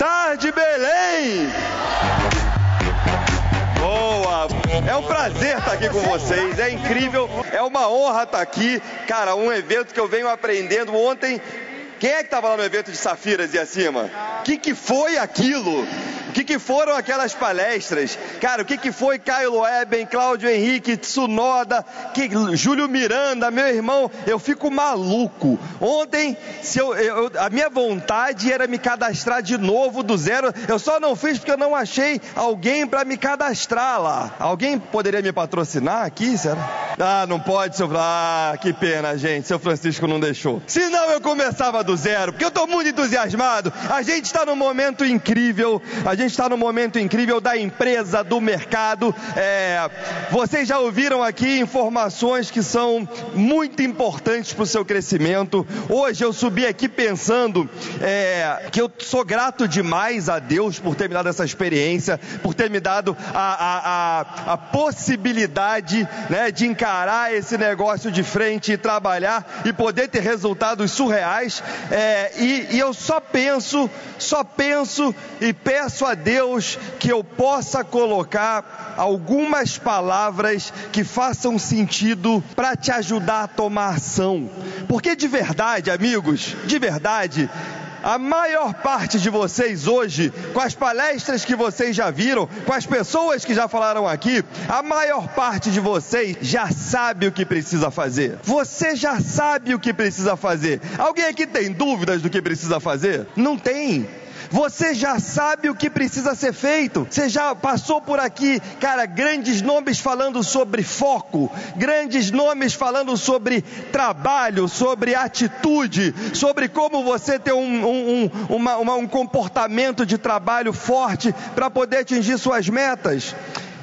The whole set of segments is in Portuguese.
tarde, Belém! Boa! É um prazer estar aqui com vocês, é incrível, é uma honra estar aqui. Cara, um evento que eu venho aprendendo ontem. Quem é que estava lá no evento de Safiras e acima? O que, que foi aquilo? O que, que foram aquelas palestras? Cara, o que, que foi Caio Loeben, Cláudio Henrique, Tsunoda, que, Júlio Miranda, meu irmão? Eu fico maluco. Ontem, se eu, eu, a minha vontade era me cadastrar de novo do zero. Eu só não fiz porque eu não achei alguém para me cadastrar lá. Alguém poderia me patrocinar aqui, será? Ah, não pode, seu. Ah, que pena, gente. Seu Francisco não deixou. Senão eu começava do zero, porque eu estou muito entusiasmado. A gente está num momento incrível. A gente está no momento incrível da empresa, do mercado. É, vocês já ouviram aqui informações que são muito importantes para o seu crescimento. Hoje eu subi aqui pensando é, que eu sou grato demais a Deus por ter me dado essa experiência, por ter me dado a, a, a, a possibilidade né, de encarar esse negócio de frente e trabalhar e poder ter resultados surreais. É, e, e eu só penso, só penso e peço a a Deus que eu possa colocar algumas palavras que façam sentido para te ajudar a tomar ação. Porque de verdade, amigos, de verdade, a maior parte de vocês hoje, com as palestras que vocês já viram, com as pessoas que já falaram aqui, a maior parte de vocês já sabe o que precisa fazer. Você já sabe o que precisa fazer. Alguém aqui tem dúvidas do que precisa fazer? Não tem. Você já sabe o que precisa ser feito. Você já passou por aqui, cara, grandes nomes falando sobre foco, grandes nomes falando sobre trabalho, sobre atitude, sobre como você ter um, um, um, uma, uma, um comportamento de trabalho forte para poder atingir suas metas.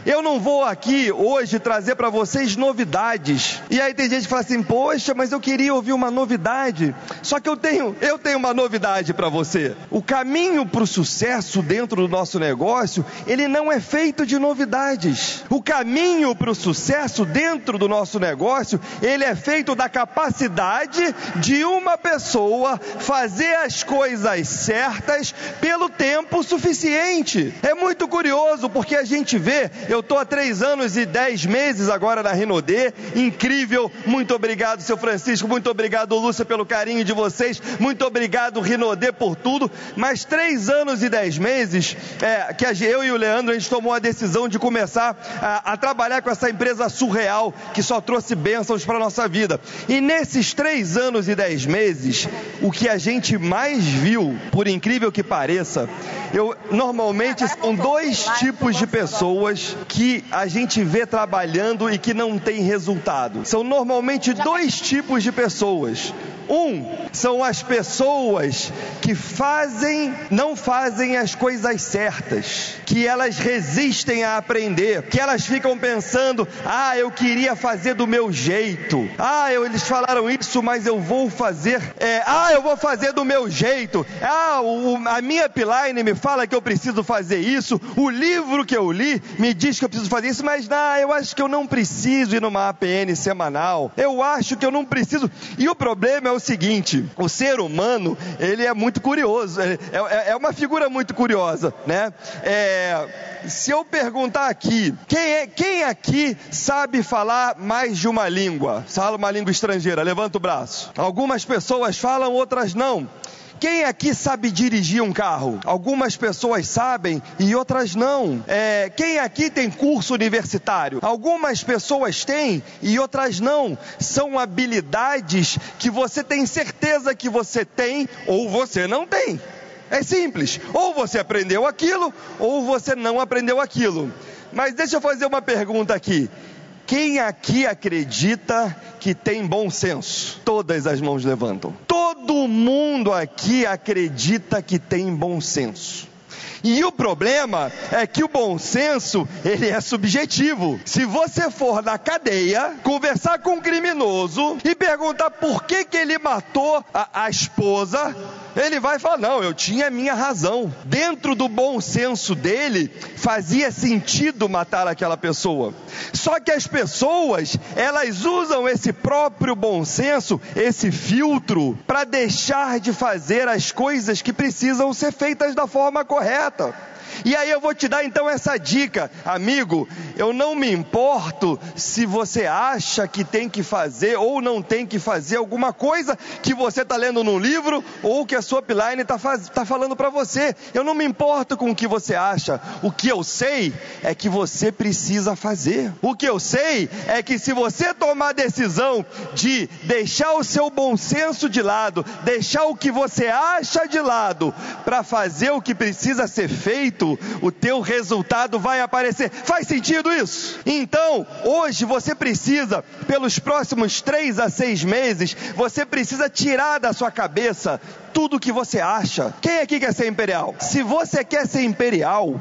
Eu não vou aqui hoje trazer para vocês novidades. E aí tem gente que fala assim: "Poxa, mas eu queria ouvir uma novidade". Só que eu tenho, eu tenho uma novidade para você. O caminho para o sucesso dentro do nosso negócio, ele não é feito de novidades. O caminho para o sucesso dentro do nosso negócio, ele é feito da capacidade de uma pessoa fazer as coisas certas pelo tempo suficiente. É muito curioso porque a gente vê, eu eu estou há três anos e dez meses agora na Renaudet. Incrível. Muito obrigado, seu Francisco. Muito obrigado, Lúcia, pelo carinho de vocês. Muito obrigado, Renaudet, por tudo. Mas três anos e dez meses é, que eu e o Leandro a gente tomou a decisão de começar a, a trabalhar com essa empresa surreal que só trouxe bênçãos para a nossa vida. E nesses três anos e dez meses, o que a gente mais viu, por incrível que pareça, eu normalmente são dois tipos de pessoas que a gente vê trabalhando e que não tem resultado. São normalmente dois tipos de pessoas. Um são as pessoas que fazem, não fazem as coisas certas, que elas resistem a aprender, que elas ficam pensando: ah, eu queria fazer do meu jeito, ah, eu, eles falaram isso, mas eu vou fazer, é, ah, eu vou fazer do meu jeito, ah, o, a minha upline me fala que eu preciso fazer isso, o livro que eu li me diz que eu preciso fazer isso, mas não, eu acho que eu não preciso ir numa APN semanal, eu acho que eu não preciso, e o problema é o seguinte: o ser humano, ele é muito curioso, é, é, é uma figura muito curiosa, né? É, se eu perguntar aqui, quem, é, quem aqui sabe falar mais de uma língua? Fala uma língua estrangeira, levanta o braço. Algumas pessoas falam, outras não. Quem aqui sabe dirigir um carro? Algumas pessoas sabem e outras não. É, quem aqui tem curso universitário? Algumas pessoas têm e outras não. São habilidades que você tem certeza que você tem ou você não tem. É simples. Ou você aprendeu aquilo ou você não aprendeu aquilo. Mas deixa eu fazer uma pergunta aqui. Quem aqui acredita que tem bom senso? Todas as mãos levantam. Todo mundo aqui acredita que tem bom senso. E o problema é que o bom senso, ele é subjetivo. Se você for na cadeia, conversar com um criminoso e perguntar por que, que ele matou a, a esposa, Ele vai falar: não, eu tinha minha razão. Dentro do bom senso dele, fazia sentido matar aquela pessoa. Só que as pessoas, elas usam esse próprio bom senso, esse filtro, para deixar de fazer as coisas que precisam ser feitas da forma correta. E aí eu vou te dar então essa dica, amigo. Eu não me importo se você acha que tem que fazer ou não tem que fazer alguma coisa que você está lendo no livro ou que a sua upline está tá falando para você. Eu não me importo com o que você acha. O que eu sei é que você precisa fazer. O que eu sei é que se você tomar a decisão de deixar o seu bom senso de lado, deixar o que você acha de lado para fazer o que precisa ser feito, o teu resultado vai aparecer. Faz sentido isso? Então, hoje você precisa, pelos próximos três a seis meses, você precisa tirar da sua cabeça tudo o que você acha. Quem aqui quer ser imperial? Se você quer ser imperial,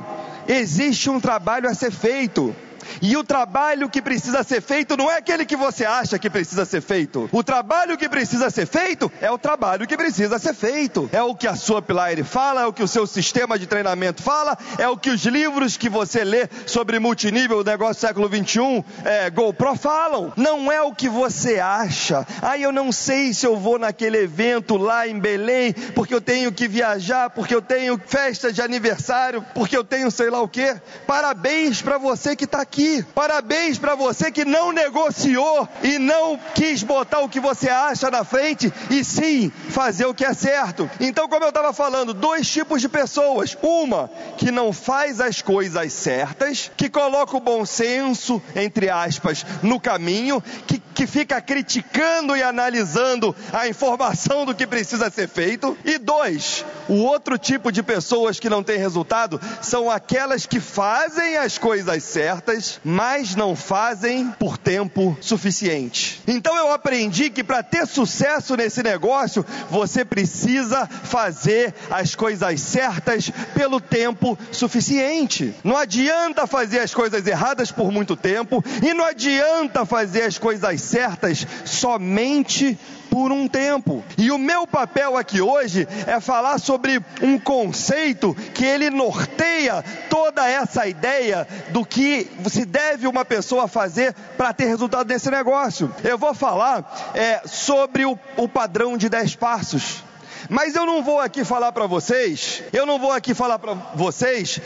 existe um trabalho a ser feito. E o trabalho que precisa ser feito não é aquele que você acha que precisa ser feito. O trabalho que precisa ser feito é o trabalho que precisa ser feito. É o que a sua Pilar fala, é o que o seu sistema de treinamento fala, é o que os livros que você lê sobre multinível, negócio século 21, é, GoPro falam. Não é o que você acha. Ah, eu não sei se eu vou naquele evento lá em Belém, porque eu tenho que viajar, porque eu tenho festa de aniversário, porque eu tenho sei lá o que. Parabéns para você que está aqui aqui. Parabéns para você que não negociou e não quis botar o que você acha na frente e sim fazer o que é certo. Então, como eu estava falando, dois tipos de pessoas: uma que não faz as coisas certas, que coloca o bom senso, entre aspas, no caminho, que, que fica criticando e analisando a informação do que precisa ser feito. E dois, o outro tipo de pessoas que não tem resultado são aquelas que fazem as coisas certas, mas não fazem por tempo suficiente. Então eu aprendi que para ter sucesso nesse negócio, você precisa fazer as coisas certas pelo tempo suficiente. Não adianta fazer as coisas erradas por muito tempo e não adianta fazer as coisas certas somente por um tempo. E o meu papel aqui hoje é falar sobre um conceito que ele norteia toda essa ideia do que se deve uma pessoa fazer para ter resultado nesse negócio. Eu vou falar é, sobre o, o padrão de 10 passos. Mas eu não vou aqui falar para vocês, eu não vou aqui falar para vocês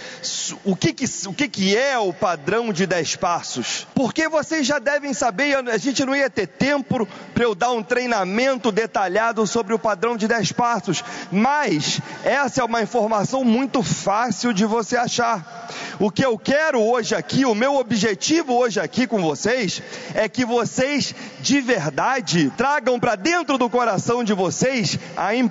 o, que, que, o que, que é o padrão de 10 passos, porque vocês já devem saber, a gente não ia ter tempo para eu dar um treinamento detalhado sobre o padrão de 10 passos, mas essa é uma informação muito fácil de você achar. O que eu quero hoje aqui, o meu objetivo hoje aqui com vocês, é que vocês de verdade tragam para dentro do coração de vocês a importância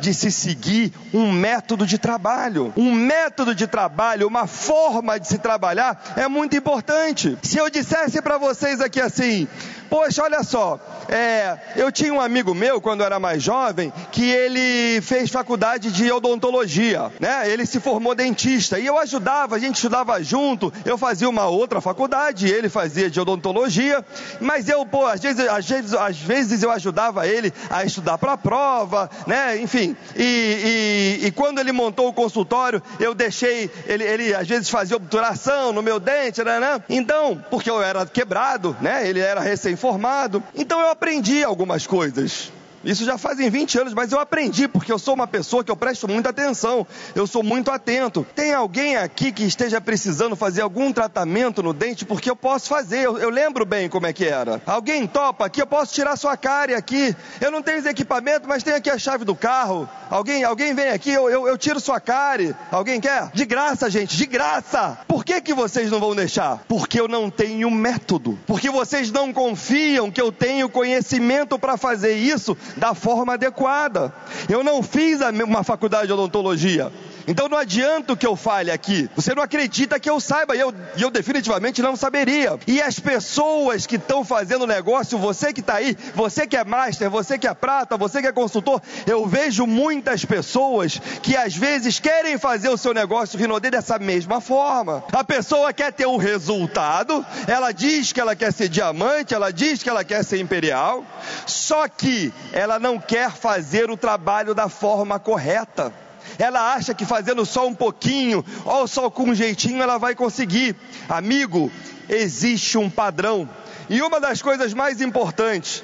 de se seguir um método de trabalho. Um método de trabalho, uma forma de se trabalhar é muito importante. Se eu dissesse para vocês aqui assim, Poxa, olha só, é, eu tinha um amigo meu quando eu era mais jovem que ele fez faculdade de odontologia, né? Ele se formou dentista e eu ajudava, a gente estudava junto. Eu fazia uma outra faculdade, ele fazia de odontologia, mas eu, pô, às vezes, às vezes, às vezes eu ajudava ele a estudar para prova, né? Enfim, e, e, e, quando ele montou o consultório, eu deixei ele, ele às vezes fazia obturação no meu dente, né? né? Então, porque eu era quebrado, né? Ele era recém informado. Então eu aprendi algumas coisas. Isso já fazem 20 anos, mas eu aprendi porque eu sou uma pessoa que eu presto muita atenção, eu sou muito atento. Tem alguém aqui que esteja precisando fazer algum tratamento no dente? Porque eu posso fazer, eu, eu lembro bem como é que era. Alguém topa aqui, eu posso tirar sua cárie aqui. Eu não tenho os equipamentos, mas tenho aqui a chave do carro. Alguém, alguém vem aqui, eu, eu, eu tiro sua cárie. Alguém quer? De graça, gente, de graça. Por que, que vocês não vão deixar? Porque eu não tenho método. Porque vocês não confiam que eu tenho conhecimento para fazer isso da forma adequada. Eu não fiz uma faculdade de odontologia. Então não adianta que eu fale aqui. Você não acredita que eu saiba, e eu, eu definitivamente não saberia. E as pessoas que estão fazendo negócio, você que está aí, você que é master, você que é prata, você que é consultor, eu vejo muitas pessoas que às vezes querem fazer o seu negócio Rinodê dessa mesma forma. A pessoa quer ter o um resultado, ela diz que ela quer ser diamante, ela diz que ela quer ser imperial, só que ela não quer fazer o trabalho da forma correta. Ela acha que fazendo só um pouquinho, ou só com um jeitinho, ela vai conseguir. Amigo, existe um padrão. E uma das coisas mais importantes,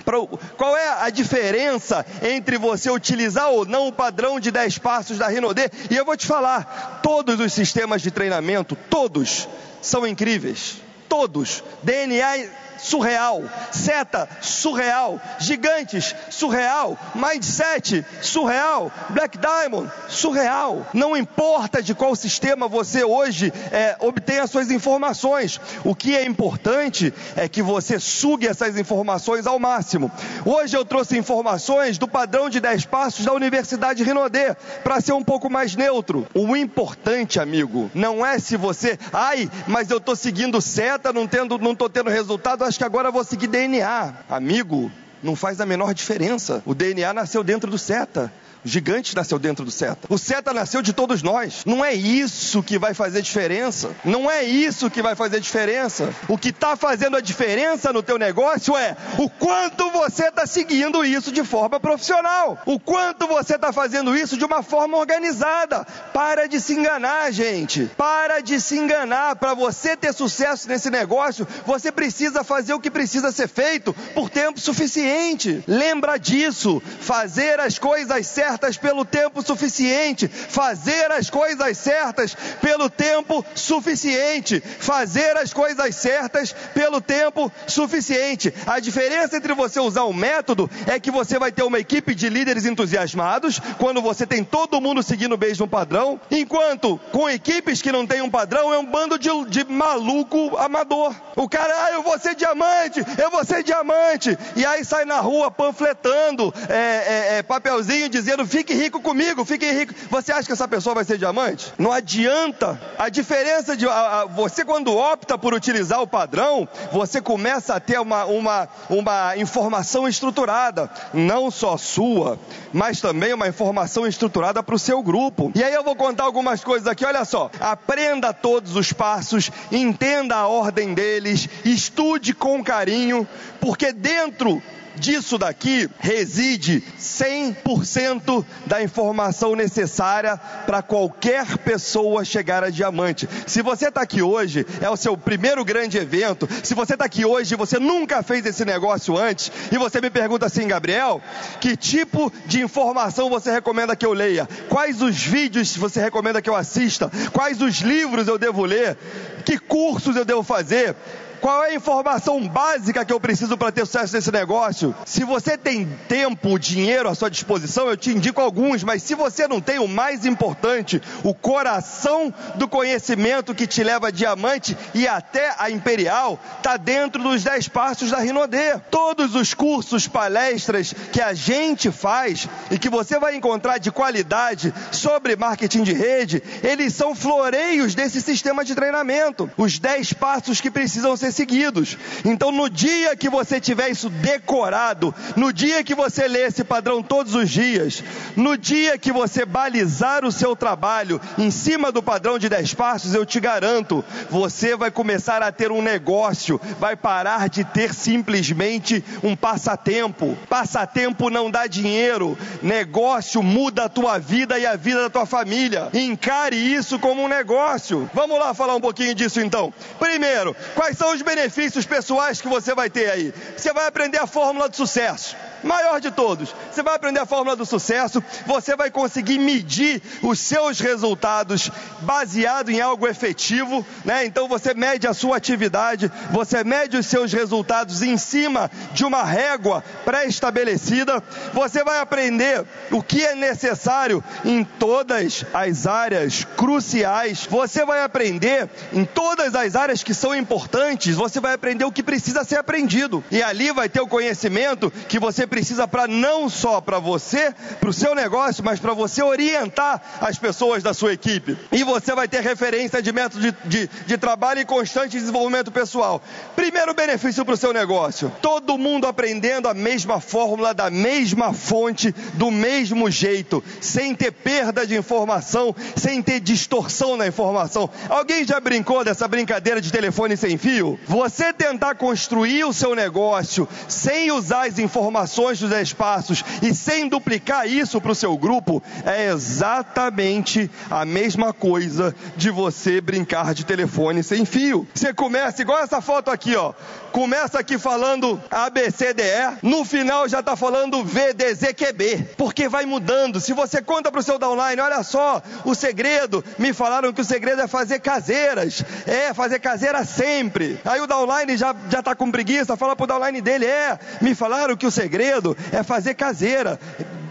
qual é a diferença entre você utilizar ou não o padrão de 10 passos da Rinodê? E eu vou te falar, todos os sistemas de treinamento, todos são incríveis. Todos. DNA surreal, seta surreal, gigantes surreal, mindset surreal, black diamond surreal. Não importa de qual sistema você hoje é, obtém as suas informações, o que é importante é que você sugue essas informações ao máximo. Hoje eu trouxe informações do padrão de 10 passos da Universidade Rinodê para ser um pouco mais neutro. O importante, amigo, não é se você, ai, mas eu estou seguindo seta, não tendo, não estou tendo resultado acho que agora vou seguir DNA. Amigo, não faz a menor diferença. O DNA nasceu dentro do seta. Gigante nasceu dentro do Seta. O Seta nasceu de todos nós. Não é isso que vai fazer diferença. Não é isso que vai fazer diferença. O que está fazendo a diferença no teu negócio é o quanto você está seguindo isso de forma profissional. O quanto você está fazendo isso de uma forma organizada. Para de se enganar, gente. Para de se enganar. Para você ter sucesso nesse negócio, você precisa fazer o que precisa ser feito por tempo suficiente. Lembra disso. Fazer as coisas certas certas pelo tempo suficiente, fazer as coisas certas pelo tempo suficiente, fazer as coisas certas pelo tempo suficiente. A diferença entre você usar um método é que você vai ter uma equipe de líderes entusiasmados, quando você tem todo mundo seguindo o mesmo padrão, enquanto com equipes que não têm um padrão é um bando de, de maluco amador. O cara, ah, eu vou ser diamante, eu vou ser diamante, e aí sai na rua panfletando é, é, é, papelzinho dizendo dizendo: fique rico comigo, fique rico. Você acha que essa pessoa vai ser diamante? Não adianta. A diferença de a, a, você, quando opta por utilizar o padrão, você começa a ter uma, uma, uma informação estruturada, não só sua, mas também uma informação estruturada para o seu grupo. E aí eu vou contar algumas coisas aqui. Olha só: aprenda todos os passos, entenda a ordem deles, estude com carinho, porque dentro disso daqui reside 100% da informação necessária para qualquer pessoa chegar a diamante. Se você está aqui hoje, é o seu primeiro grande evento. Se você está aqui hoje e você nunca fez esse negócio antes, e você me pergunta assim, Gabriel, que tipo de informação você recomenda que eu leia? Quais os vídeos você recomenda que eu assista? Quais os livros eu devo ler? Que cursos eu devo fazer? Qual é a informação básica que eu preciso para ter sucesso nesse negócio? Se você tem tempo, dinheiro à sua disposição, eu te indico alguns, mas se você não tem o mais importante, o coração do conhecimento que te leva a diamante e até a imperial, está dentro dos 10 passos da Rinodê. Todos os cursos, palestras que a gente faz e que você vai encontrar de qualidade sobre marketing de rede, eles são floreios desse sistema de treinamento. Os 10 passos que precisam ser seguidos. Então, no dia que você tiver isso decorado, no dia que você ler esse padrão todos os dias, no dia que você balizar o seu trabalho em cima do padrão de 10 passos, eu te garanto, você vai começar a ter um negócio, vai parar de ter simplesmente um passatempo. Passatempo não dá dinheiro, negócio muda a tua vida e a vida da tua família. Encare isso como um negócio. Vamos lá falar um pouquinho disso então. Primeiro, quais são os os benefícios pessoais que você vai ter aí? Você vai aprender a fórmula do sucesso maior de todos. Você vai aprender a fórmula do sucesso, você vai conseguir medir os seus resultados baseado em algo efetivo, né? Então você mede a sua atividade, você mede os seus resultados em cima de uma régua pré-estabelecida. Você vai aprender o que é necessário em todas as áreas cruciais. Você vai aprender em todas as áreas que são importantes antes, você vai aprender o que precisa ser aprendido. E ali vai ter o conhecimento que você precisa para não só para você, para o seu negócio, mas para você orientar as pessoas da sua equipe. E você vai ter referência de método de, de, de trabalho e constante desenvolvimento pessoal. Primeiro benefício para o seu negócio: todo mundo aprendendo a mesma fórmula, da mesma fonte, do mesmo jeito, sem ter perda de informação, sem ter distorção na informação. Alguém já brincou dessa brincadeira de telefone sem fio? Você tentar construir o seu negócio sem usar as informações dos espaços e sem duplicar isso para o seu grupo é exatamente a mesma coisa de você brincar de telefone sem fio. Você começa igual essa foto aqui, ó. Começa aqui falando ABCDE, no final já está falando VDZQB, porque vai mudando. Se você conta para o seu downline, olha só, o segredo, me falaram que o segredo é fazer caseiras, é fazer caseira sempre. Aí o downline já já está com preguiça, fala para o downline dele, é, me falaram que o segredo é fazer caseira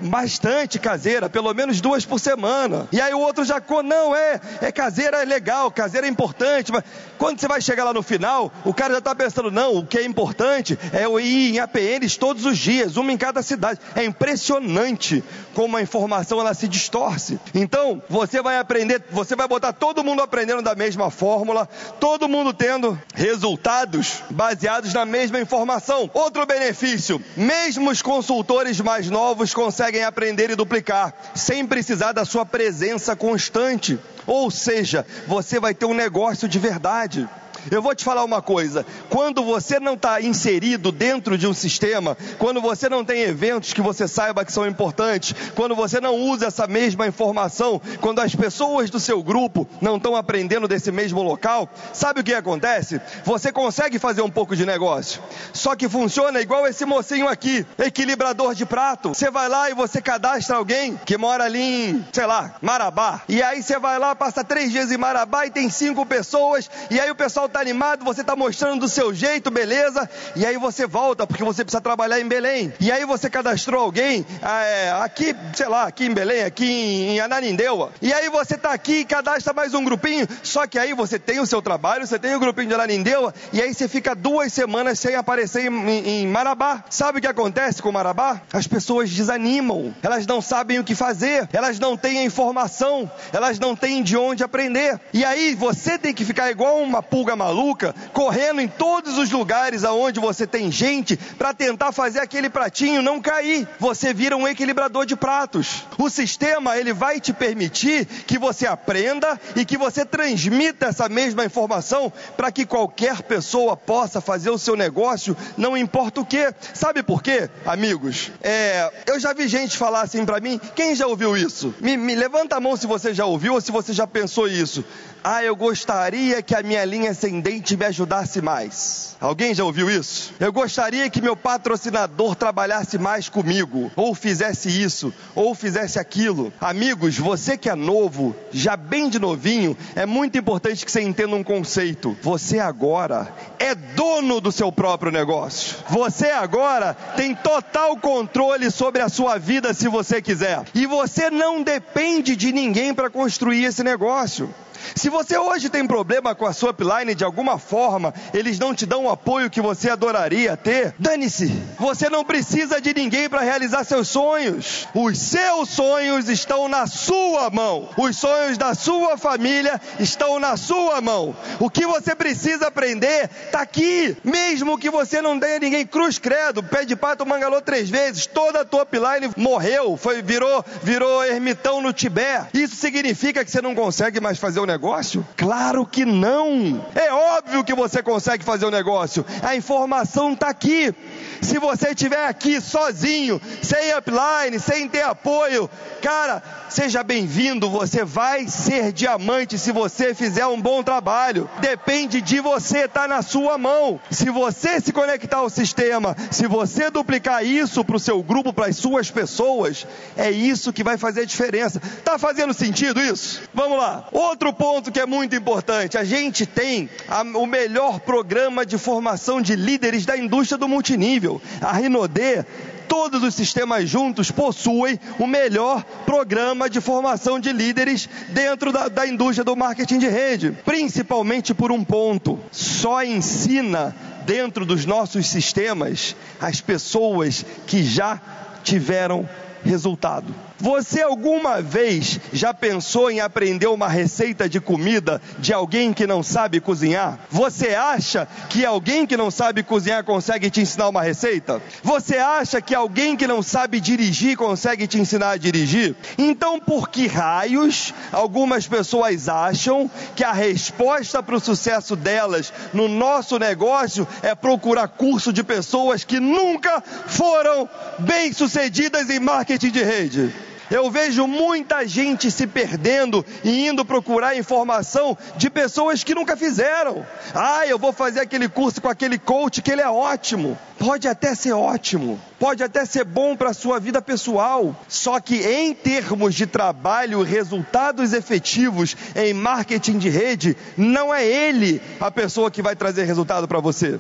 bastante caseira, pelo menos duas por semana. E aí o outro já, não, é, é caseira é legal, caseira é importante, mas quando você vai chegar lá no final, o cara já está pensando, não, o que é importante é eu ir em APNs todos os dias, uma em cada cidade. É impressionante como a informação ela se distorce. Então, você vai aprender, você vai botar todo mundo aprendendo da mesma fórmula, todo mundo tendo resultados baseados na mesma informação. Outro benefício, mesmo os consultores mais novos conseguem conseguem aprender e duplicar, sem precisar da sua presença constante. Ou seja, você vai ter um negócio de verdade. Eu vou te falar uma coisa: quando você não está inserido dentro de um sistema, quando você não tem eventos que você saiba que são importantes, quando você não usa essa mesma informação, quando as pessoas do seu grupo não estão aprendendo desse mesmo local, sabe o que acontece? Você consegue fazer um pouco de negócio, só que funciona igual esse mocinho aqui, equilibrador de prato. Você vai lá e você cadastra alguém que mora ali em, sei lá, Marabá, e aí você vai lá, passa três dias em Marabá e tem cinco pessoas, e aí o pessoal está animado, você está mostrando do seu jeito, beleza, e aí você volta, porque você precisa trabalhar em Belém. E aí você cadastrou alguém ah, é, aqui, sei lá, aqui em Belém, aqui em Ananindeua. E aí você está aqui e cadastra mais um grupinho, só que aí você tem o seu trabalho, você tem o grupinho de Ananindeua, e aí você fica duas semanas sem aparecer em, em, em Marabá. Sabe o que acontece com Marabá? As pessoas desanimam, elas não sabem o que fazer, elas não têm a informação, elas não têm de onde aprender. E aí você tem que ficar igual uma pulga maluca, correndo em todos os lugares aonde você tem gente para tentar fazer aquele pratinho não cair. Você vira um equilibrador de pratos. O sistema ele vai te permitir que você aprenda e que você transmita essa mesma informação para que qualquer pessoa possa fazer o seu negócio, não importa o que. Sabe por quê, amigos? É, eu já vi gente falar assim para mim. Quem já ouviu isso? Me, me levanta a mão se você já ouviu ou se você já pensou isso. Ah, eu gostaria que a minha linha ascendente me ajudasse mais. Alguém já ouviu isso? Eu gostaria que meu patrocinador trabalhasse mais comigo, ou fizesse isso, ou fizesse aquilo. Amigos, você que é novo, já bem de novinho, é muito importante que você entenda um conceito. Você agora é dono do seu próprio negócio. Você agora tem total controle sobre a sua vida se você quiser. E você não depende de ninguém para construir esse negócio. Se você hoje tem problema com a sua upline de alguma forma, eles não te dão o apoio que você adoraria ter, dane-se. Você não precisa de ninguém para realizar seus sonhos. Os seus sonhos estão na sua mão. Os sonhos da sua família estão na sua mão. O que você precisa aprender está aqui. Mesmo que você não tenha ninguém cruz credo, pé de pato mangalou três vezes, toda a tua upline morreu, foi virou virou ermitão no Tibete. Isso significa que você não consegue mais fazer o negócio negócio? Claro que não. É óbvio que você consegue fazer o negócio. A informação está aqui. Se você estiver aqui sozinho, sem upline, sem ter apoio, cara, seja bem-vindo. Você vai ser diamante se você fizer um bom trabalho. Depende de você, está na sua mão. Se você se conectar ao sistema, se você duplicar isso para o seu grupo, para as suas pessoas, é isso que vai fazer a diferença. Tá fazendo sentido isso? Vamos lá. Outro ponto que é muito importante: a gente tem a, o melhor programa de formação de líderes da indústria do multinível. A Rinodê todos os sistemas juntos possuem o melhor programa de formação de líderes dentro da, da indústria do marketing de rede, principalmente por um ponto: só ensina dentro dos nossos sistemas as pessoas que já tiveram resultado. Você alguma vez já pensou em aprender uma receita de comida de alguém que não sabe cozinhar? Você acha que alguém que não sabe cozinhar consegue te ensinar uma receita? Você acha que alguém que não sabe dirigir consegue te ensinar a dirigir? Então, por que raios algumas pessoas acham que a resposta para o sucesso delas no nosso negócio é procurar curso de pessoas que nunca foram bem-sucedidas em marketing de rede? Eu vejo muita gente se perdendo e indo procurar informação de pessoas que nunca fizeram. Ah, eu vou fazer aquele curso com aquele coach que ele é ótimo. Pode até ser ótimo, pode até ser bom para a sua vida pessoal. Só que em termos de trabalho, resultados efetivos em marketing de rede, não é ele a pessoa que vai trazer resultado para você.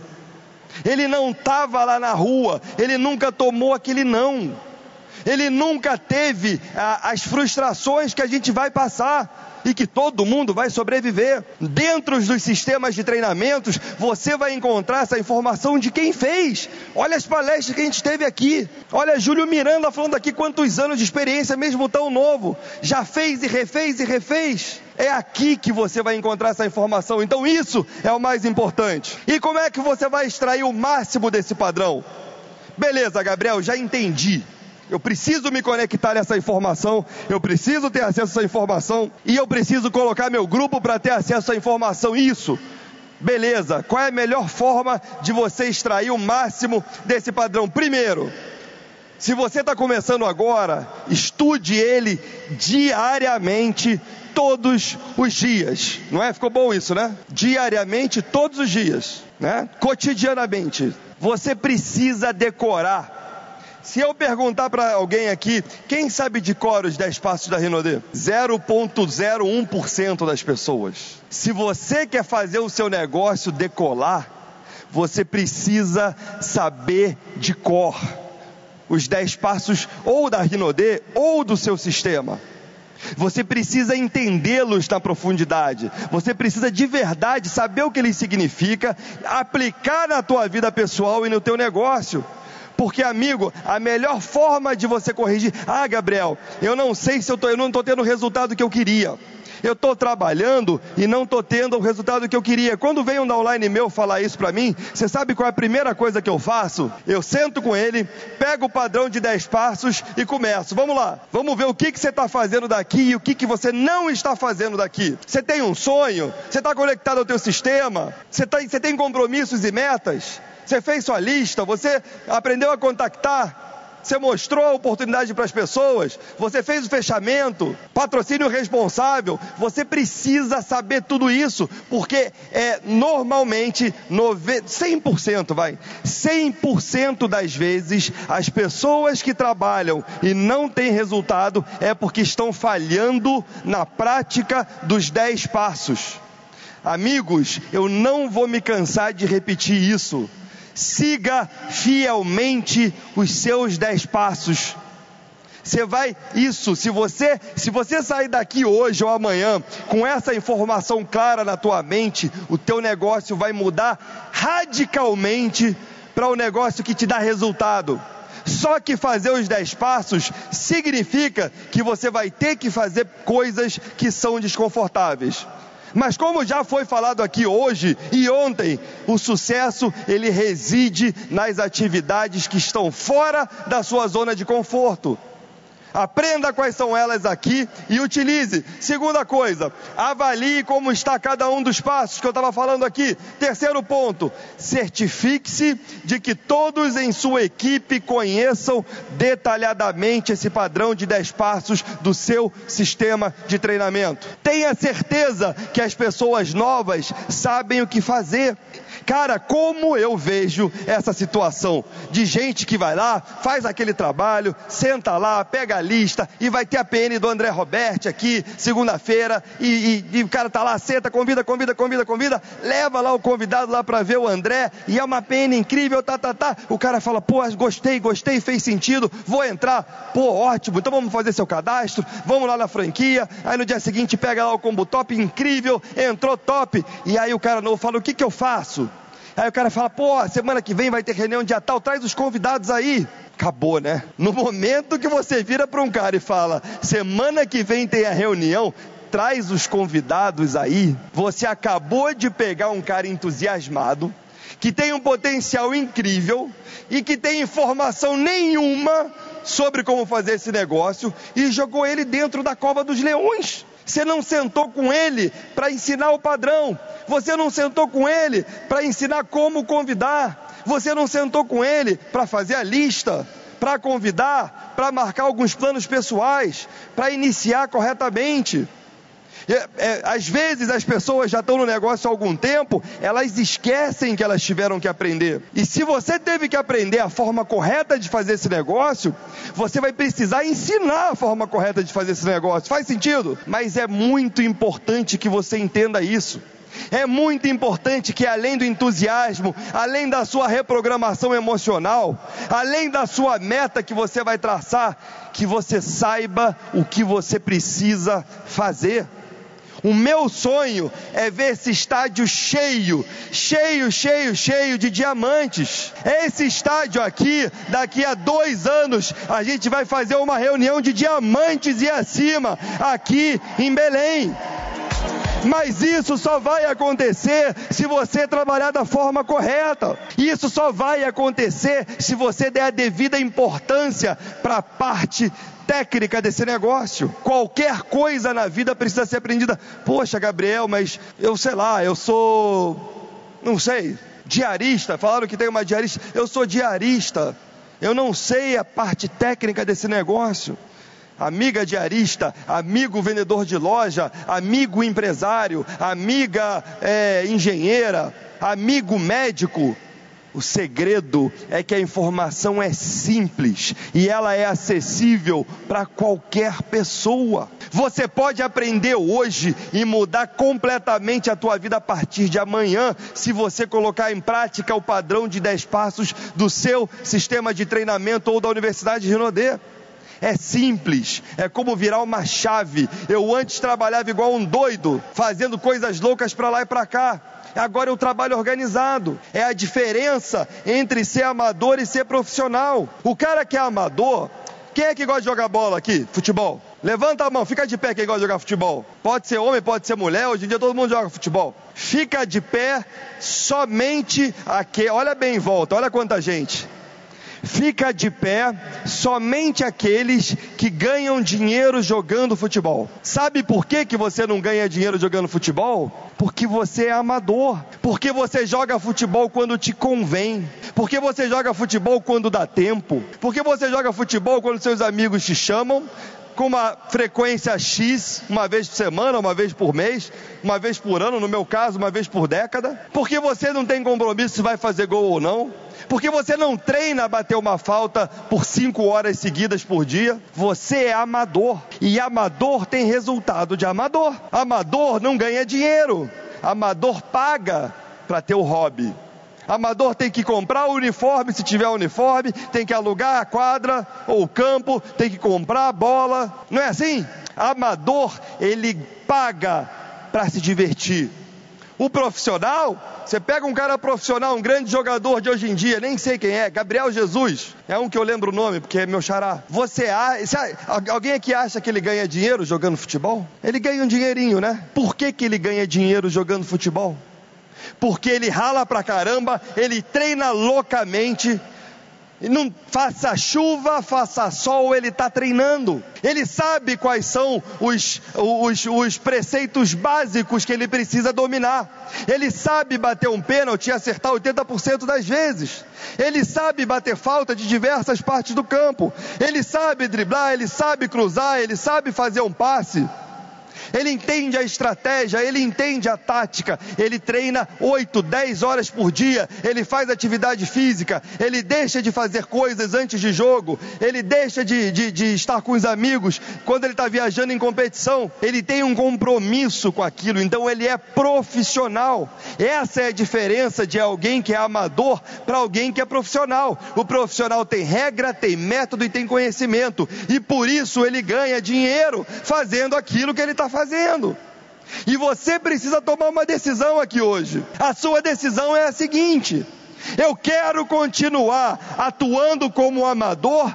Ele não estava lá na rua, ele nunca tomou aquele não ele nunca teve ah, as frustrações que a gente vai passar e que todo mundo vai sobreviver. Dentro dos sistemas de treinamentos, você vai encontrar essa informação de quem fez. Olha as palestras que a gente teve aqui. Olha Júlio Miranda falando aqui quantos anos de experiência, mesmo tão novo. Já fez e refez e refez. É aqui que você vai encontrar essa informação. Então, isso é o mais importante. E como é que você vai extrair o máximo desse padrão? Beleza, Gabriel, já entendi. Eu preciso me conectar nessa informação, eu preciso ter acesso a essa informação e eu preciso colocar meu grupo para ter acesso a essa informação. Isso. Beleza, qual é a melhor forma de você extrair o máximo desse padrão? Primeiro, se você está começando agora, estude ele diariamente, todos os dias. Não é? Ficou bom isso, né? Diariamente, todos os dias, né? Cotidianamente. Você precisa decorar se eu perguntar para alguém aqui, quem sabe de cor os 10 passos da Rinodê? 0,01% das pessoas. Se você quer fazer o seu negócio decolar, você precisa saber de cor os 10 passos ou da Rinodê ou do seu sistema. Você precisa entendê-los na profundidade. Você precisa de verdade saber o que eles significam, aplicar na tua vida pessoal e no teu negócio. Porque, amigo, a melhor forma de você corrigir, ah, Gabriel, eu não sei se eu, tô, eu não estou tendo o resultado que eu queria. Eu estou trabalhando e não estou tendo o resultado que eu queria. Quando vem um downline meu falar isso para mim, você sabe qual é a primeira coisa que eu faço? Eu sento com ele, pego o padrão de 10 passos e começo. Vamos lá, vamos ver o que, que você está fazendo daqui e o que, que você não está fazendo daqui. Você tem um sonho? Você está conectado ao teu sistema? Você, tá, você tem compromissos e metas? Você fez sua lista, você aprendeu a contactar, você mostrou a oportunidade para as pessoas, você fez o fechamento, patrocínio responsável. Você precisa saber tudo isso, porque é normalmente 100%, vai, 100% das vezes as pessoas que trabalham e não têm resultado é porque estão falhando na prática dos 10 passos. Amigos, eu não vou me cansar de repetir isso siga fielmente os seus dez passos. Você vai isso, se você, se você sair daqui hoje ou amanhã com essa informação clara na tua mente, o teu negócio vai mudar radicalmente para o um negócio que te dá resultado. Só que fazer os dez passos significa que você vai ter que fazer coisas que são desconfortáveis. Mas como já foi falado aqui hoje e ontem, o sucesso ele reside nas atividades que estão fora da sua zona de conforto. Aprenda quais são elas aqui e utilize. Segunda coisa, avalie como está cada um dos passos que eu estava falando aqui. Terceiro ponto, certifique-se de que todos em sua equipe conheçam detalhadamente esse padrão de 10 passos do seu sistema de treinamento. Tenha certeza que as pessoas novas sabem o que fazer. Cara, como eu vejo essa situação de gente que vai lá, faz aquele trabalho, senta lá, pega a lista e vai ter a PN do André Roberti aqui, segunda-feira, e, e, e, o cara tá lá, senta, convida, convida, convida, convida, leva lá o convidado lá para ver o André, e é uma PN incrível, tá, tá, tá. O cara fala, pô, gostei, gostei, fez sentido, vou entrar, pô, ótimo, então vamos fazer seu cadastro, vamos lá na franquia, aí no dia seguinte pega lá o combo top, incrível, entrou top, e aí o cara novo fala, o que que eu faço? Aí o cara fala, pô, semana que vem vai ter reunião dia tal, traz os convidados aí. Acabou, né? No momento que você vira para um cara e fala, semana que vem tem a reunião, traz os convidados aí, você acabou de pegar um cara entusiasmado, que tem um potencial incrível e que tem informação nenhuma sobre como fazer esse negócio e jogou ele dentro da cova dos leões. Você não sentou com ele para ensinar o padrão. Você não sentou com ele para ensinar como convidar. Você não sentou com ele para fazer a lista, para convidar, para marcar alguns planos pessoais, para iniciar corretamente. É, é, às vezes as pessoas já estão no negócio há algum tempo, elas esquecem que elas tiveram que aprender. E se você teve que aprender a forma correta de fazer esse negócio, você vai precisar ensinar a forma correta de fazer esse negócio. Faz sentido? Mas é muito importante que você entenda isso. É muito importante que, além do entusiasmo, além da sua reprogramação emocional, além da sua meta que você vai traçar, que você saiba o que você precisa fazer. O meu sonho é ver esse estádio cheio, cheio, cheio, cheio de diamantes. Esse estádio aqui, daqui a dois anos, a gente vai fazer uma reunião de diamantes e acima, aqui em Belém. Mas isso só vai acontecer se você trabalhar da forma correta. Isso só vai acontecer se você der a devida importância para a parte técnica desse negócio. Qualquer coisa na vida precisa ser aprendida. Poxa, Gabriel, mas eu sei lá, eu sou. Não sei, diarista. Falaram que tem uma diarista. Eu sou diarista. Eu não sei a parte técnica desse negócio. Amiga diarista, amigo vendedor de loja, amigo empresário, amiga é, engenheira, amigo médico. O segredo é que a informação é simples e ela é acessível para qualquer pessoa. Você pode aprender hoje e mudar completamente a tua vida a partir de amanhã, se você colocar em prática o padrão de 10 passos do seu sistema de treinamento ou da Universidade de Rinodê. É simples, é como virar uma chave. Eu antes trabalhava igual um doido, fazendo coisas loucas para lá e para cá. Agora eu trabalho organizado. É a diferença entre ser amador e ser profissional. O cara que é amador, quem é que gosta de jogar bola aqui? Futebol. Levanta a mão, fica de pé quem gosta de jogar futebol. Pode ser homem, pode ser mulher, hoje em dia todo mundo joga futebol. Fica de pé somente aqui. Olha bem em volta, olha quanta gente fica de pé somente aqueles que ganham dinheiro jogando futebol. Sabe por que, que você não ganha dinheiro jogando futebol? Porque você é amador. Porque você joga futebol quando te convém. Porque você joga futebol quando dá tempo. Porque você joga futebol quando seus amigos te chamam com uma frequência X, uma vez por semana, uma vez por mês, uma vez por ano, no meu caso, uma vez por década. Porque você não tem compromisso se vai fazer gol ou não porque você não treina a bater uma falta por cinco horas seguidas por dia. Você é amador. E amador tem resultado de amador. Amador não ganha dinheiro. Amador paga para ter o hobby. Amador tem que comprar o uniforme, se tiver uniforme, tem que alugar a quadra ou o campo, tem que comprar a bola. Não é assim? Amador, ele paga para se divertir. O profissional, você pega um cara profissional, um grande jogador de hoje em dia, nem sei quem é, Gabriel Jesus, é um que eu lembro o nome, porque é meu xará. Você alguém aqui acha que ele ganha dinheiro jogando futebol? Ele ganha um dinheirinho, né? Por que, que ele ganha dinheiro jogando futebol? Porque ele rala pra caramba, ele treina loucamente, não faça chuva, faça sol, ele está treinando. Ele sabe quais são os, os, os, preceitos básicos que ele precisa dominar. Ele sabe bater um pênalti e acertar 80% das vezes. Ele sabe bater falta de diversas partes do campo. Ele sabe driblar, ele sabe cruzar, ele sabe fazer um passe. Ele entende a estratégia, ele entende a tática, ele treina 8, 10 horas por dia, ele faz atividade física, ele deixa de fazer coisas antes de jogo, ele deixa de, de, de estar com os amigos. Quando ele está viajando em competição, ele tem um compromisso com aquilo, então ele é profissional. Essa é a diferença de alguém que é amador para alguém que é profissional. O profissional tem regra, tem método e tem conhecimento, e por isso ele ganha dinheiro fazendo aquilo que ele está fazendo. E você precisa tomar uma decisão aqui hoje. A sua decisão é a seguinte: eu quero continuar atuando como amador,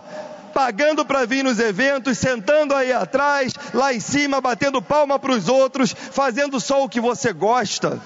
pagando para vir nos eventos, sentando aí atrás, lá em cima, batendo palma para os outros, fazendo só o que você gosta.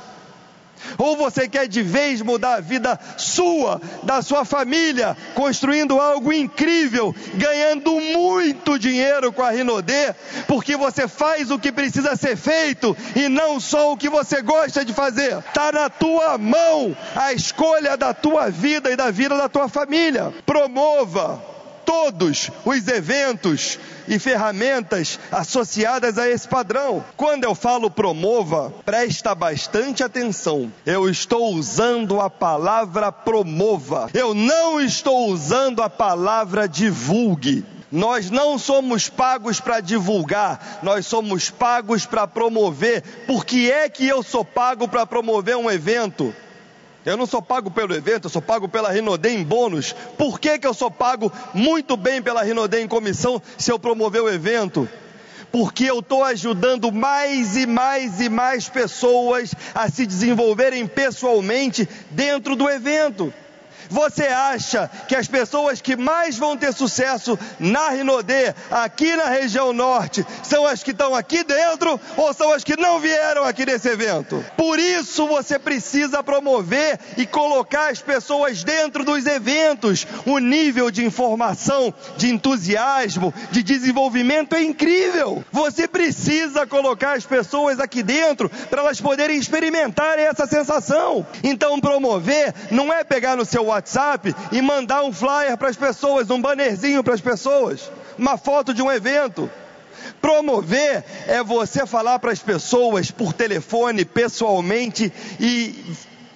Ou você quer de vez mudar a vida sua, da sua família, construindo algo incrível, ganhando muito dinheiro com a Rinodê, porque você faz o que precisa ser feito e não só o que você gosta de fazer. Está na tua mão a escolha da tua vida e da vida da tua família. Promova todos os eventos e ferramentas associadas a esse padrão. Quando eu falo promova, presta bastante atenção. Eu estou usando a palavra promova. Eu não estou usando a palavra divulgue. Nós não somos pagos para divulgar, nós somos pagos para promover. Por que é que eu sou pago para promover um evento? Eu não sou pago pelo evento, eu sou pago pela Rinodê em bônus. Por que, que eu sou pago muito bem pela Rinodê em comissão se eu promover o evento? Porque eu estou ajudando mais e mais e mais pessoas a se desenvolverem pessoalmente dentro do evento. Você acha que as pessoas que mais vão ter sucesso na Rinodê, aqui na região norte, são as que estão aqui dentro ou são as que não vieram aqui nesse evento? Por isso você precisa promover e colocar as pessoas dentro dos eventos. O nível de informação, de entusiasmo, de desenvolvimento é incrível. Você precisa colocar as pessoas aqui dentro para elas poderem experimentar essa sensação. Então promover não é pegar no seu WhatsApp e mandar um flyer para as pessoas, um bannerzinho para as pessoas, uma foto de um evento. Promover é você falar para as pessoas por telefone, pessoalmente e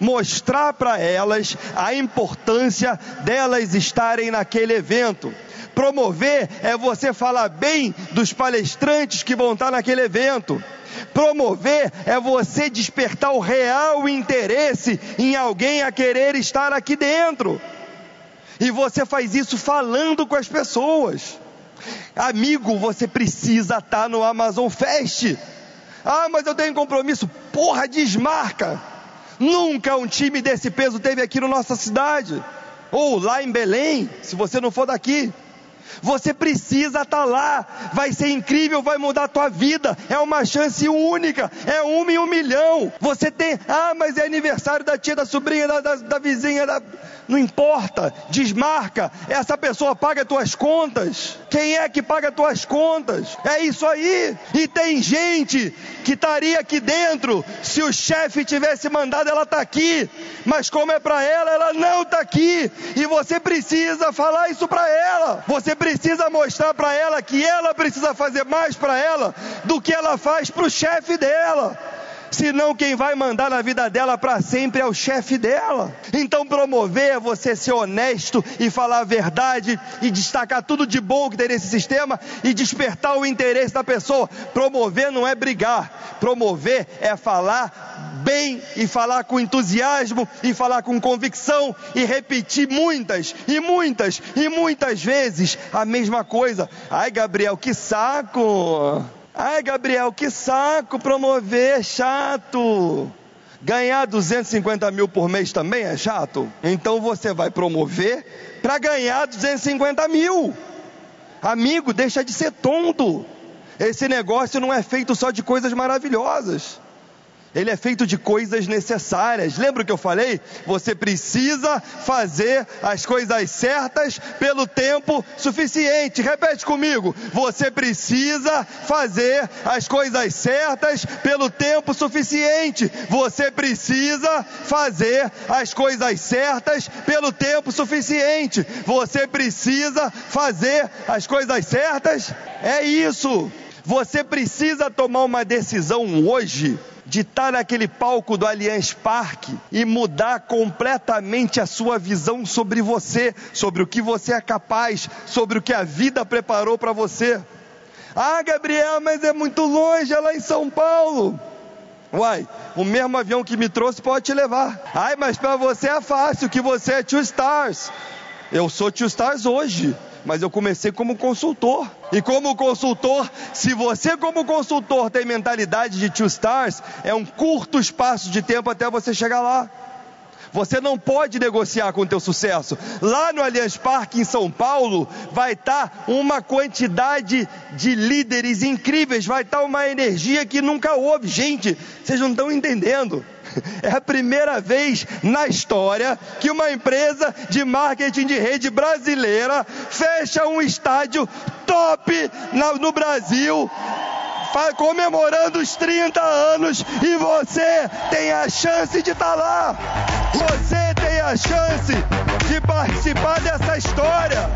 mostrar para elas a importância delas estarem naquele evento. Promover é você falar bem dos palestrantes que vão estar naquele evento. Promover é você despertar o real interesse em alguém a querer estar aqui dentro. E você faz isso falando com as pessoas. Amigo, você precisa estar no Amazon Fest. Ah, mas eu tenho compromisso. Porra, desmarca. Nunca um time desse peso teve aqui na nossa cidade. Ou lá em Belém, se você não for daqui. Você precisa estar tá lá. Vai ser incrível, vai mudar a tua vida. É uma chance única. É uma em um milhão. Você tem, ah, mas é aniversário da tia, da sobrinha, da, da, da vizinha, da... não importa. Desmarca. Essa pessoa paga tuas contas. Quem é que paga tuas contas? É isso aí. E tem gente que estaria aqui dentro se o chefe tivesse mandado ela estar tá aqui. Mas como é para ela, ela não está aqui. E você precisa falar isso para ela. Você precisa mostrar para ela que ela precisa fazer mais para ela do que ela faz para o chefe dela. Senão quem vai mandar na vida dela para sempre é o chefe dela. Então promover é você ser honesto e falar a verdade e destacar tudo de bom que tem nesse sistema e despertar o interesse da pessoa. Promover não é brigar. Promover é falar bem e falar com entusiasmo e falar com convicção e repetir muitas e muitas e muitas vezes a mesma coisa. Ai, Gabriel, que saco! Ai, Gabriel, que saco promover, chato! Ganhar 250 mil por mês também é chato? Então você vai promover para ganhar 250 mil. Amigo, deixa de ser tonto. Esse negócio não é feito só de coisas maravilhosas. Ele é feito de coisas necessárias. Lembra o que eu falei? Você precisa fazer as coisas certas pelo tempo suficiente. Repete comigo. Você precisa fazer as coisas certas pelo tempo suficiente. Você precisa fazer as coisas certas pelo tempo suficiente. Você precisa fazer as coisas certas. É isso. Você precisa tomar uma decisão hoje de estar naquele palco do Allianz Parque e mudar completamente a sua visão sobre você, sobre o que você é capaz, sobre o que a vida preparou para você. Ah, Gabriel, mas é muito longe, é lá em São Paulo. Uai, o mesmo avião que me trouxe pode te levar. Ai, mas para você é fácil, que você é two stars. Eu sou two stars hoje, mas eu comecei como consultor. E como consultor, se você como consultor tem mentalidade de two stars, é um curto espaço de tempo até você chegar lá. Você não pode negociar com o teu sucesso. Lá no Allianz Parque em São Paulo vai estar tá uma quantidade de líderes incríveis, vai estar tá uma energia que nunca houve. Gente, vocês não estão entendendo. É a primeira vez na história que uma empresa de marketing de rede brasileira fecha um estádio top no Brasil comemorando os 30 anos e você tem a chance de estar tá lá. Você tem a chance de participar dessa história.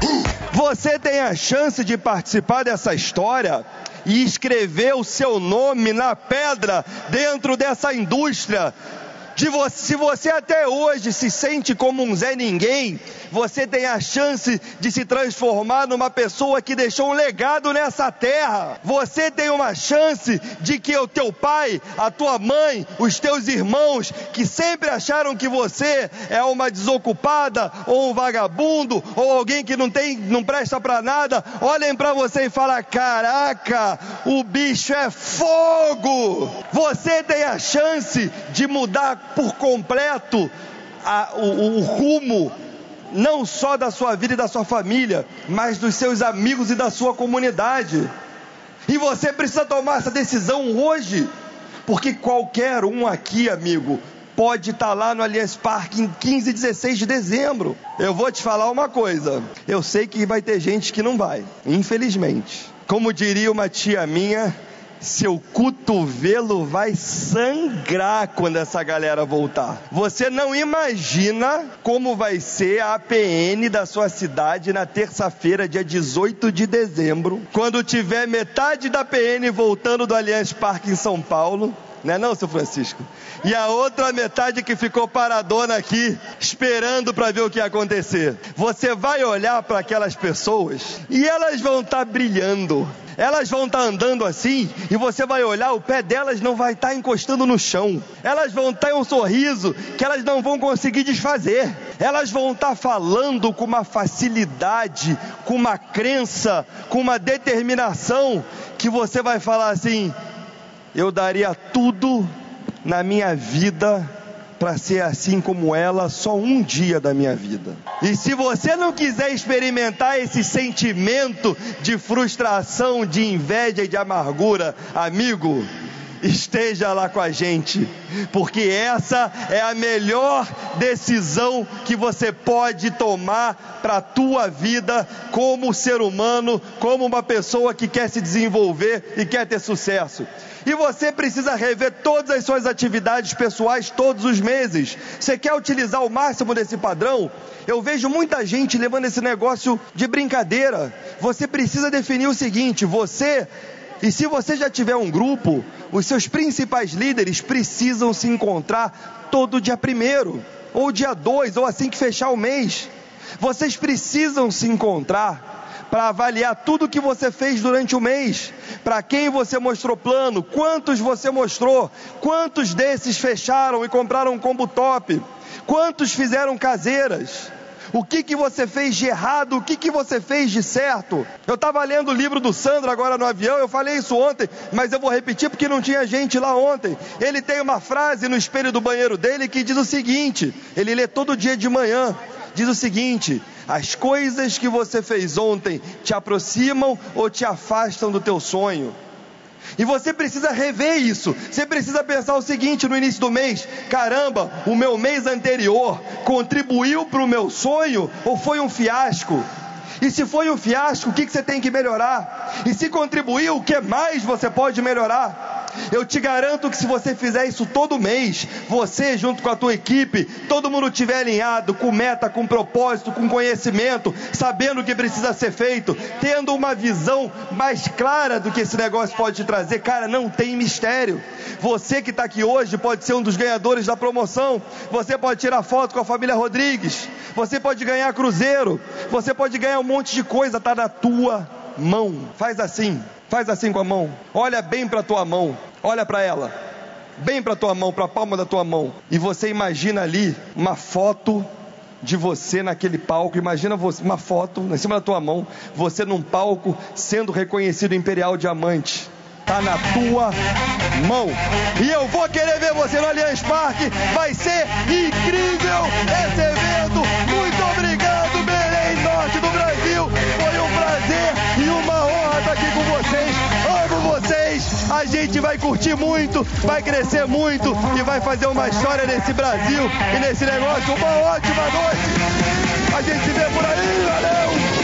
Você tem a chance de participar dessa história e escrever o seu nome na pedra dentro dessa indústria. Você, se você até hoje se sente como um Zé Ninguém, você tem a chance de se transformar numa pessoa que deixou um legado nessa terra. Você tem uma chance de que o teu pai, a tua mãe, os teus irmãos, que sempre acharam que você é uma desocupada ou um vagabundo ou alguém que não tem, não presta para nada, olhem para você e falem: "Caraca, o bicho é fogo!" Você tem a chance de mudar por completo a, o, o rumo não só da sua vida e da sua família, mas dos seus amigos e da sua comunidade. E você precisa tomar essa decisão hoje, porque qualquer um aqui, amigo, pode estar lá no Allianz Parque em 15 e 16 de dezembro. Eu vou te falar uma coisa: eu sei que vai ter gente que não vai, infelizmente. Como diria uma tia minha, seu cotovelo vai sangrar quando essa galera voltar. Você não imagina como vai ser a APN da sua cidade na terça-feira, dia 18 de dezembro, quando tiver metade da PN voltando do Allianz Parque em São Paulo. Não é não, seu Francisco? E a outra metade que ficou paradona aqui, esperando para ver o que ia acontecer. Você vai olhar para aquelas pessoas e elas vão estar tá brilhando elas vão estar tá andando assim e você vai olhar, o pé delas não vai estar tá encostando no chão. Elas vão estar tá um sorriso que elas não vão conseguir desfazer. Elas vão estar tá falando com uma facilidade, com uma crença, com uma determinação que você vai falar assim: eu daria tudo na minha vida para ser assim como ela só um dia da minha vida. E se você não quiser experimentar esse sentimento de frustração, de inveja e de amargura, amigo, esteja lá com a gente, porque essa é a melhor decisão que você pode tomar para a tua vida como ser humano, como uma pessoa que quer se desenvolver e quer ter sucesso. E você precisa rever todas as suas atividades pessoais todos os meses. Você quer utilizar o máximo desse padrão? Eu vejo muita gente levando esse negócio de brincadeira. Você precisa definir o seguinte: você e se você já tiver um grupo, os seus principais líderes precisam se encontrar todo dia primeiro, ou dia dois, ou assim que fechar o mês. Vocês precisam se encontrar para avaliar tudo que você fez durante o mês, para quem você mostrou plano, quantos você mostrou, quantos desses fecharam e compraram um combo top, quantos fizeram caseiras. O que, que você fez de errado? O que, que você fez de certo? Eu estava lendo o livro do Sandro agora no avião, eu falei isso ontem, mas eu vou repetir porque não tinha gente lá ontem. Ele tem uma frase no espelho do banheiro dele que diz o seguinte: ele lê todo dia de manhã diz o seguinte: as coisas que você fez ontem te aproximam ou te afastam do teu sonho. E você precisa rever isso. Você precisa pensar o seguinte no início do mês: caramba, o meu mês anterior contribuiu para o meu sonho ou foi um fiasco? E se foi um fiasco, o que, você tem que melhorar? E se contribuiu, o que mais você pode melhorar? Eu te garanto que se você fizer isso todo mês, você junto com a tua equipe, todo mundo tiver alinhado com meta, com propósito, com conhecimento, sabendo o que precisa ser feito, tendo uma visão mais clara do que esse negócio pode te trazer, cara, não tem mistério. Você que está aqui hoje pode ser um dos ganhadores da promoção. Você pode tirar foto com a família Rodrigues. Você pode ganhar cruzeiro. Você pode ganhar um monte de coisa, está na tua mão. Faz assim, faz assim com a mão. Olha bem para a tua mão. Olha para ela. Bem para a tua mão, para a palma da tua mão. E você imagina ali uma foto de você naquele palco. Imagina você, uma foto em cima da tua mão, você num palco sendo reconhecido Imperial Diamante. Tá na tua mão. E eu vou querer ver você no Allianz Parque. Vai ser incrível esse evento. A gente vai curtir muito, vai crescer muito e vai fazer uma história nesse Brasil e nesse negócio. Uma ótima noite. A gente se vê por aí. Valeu!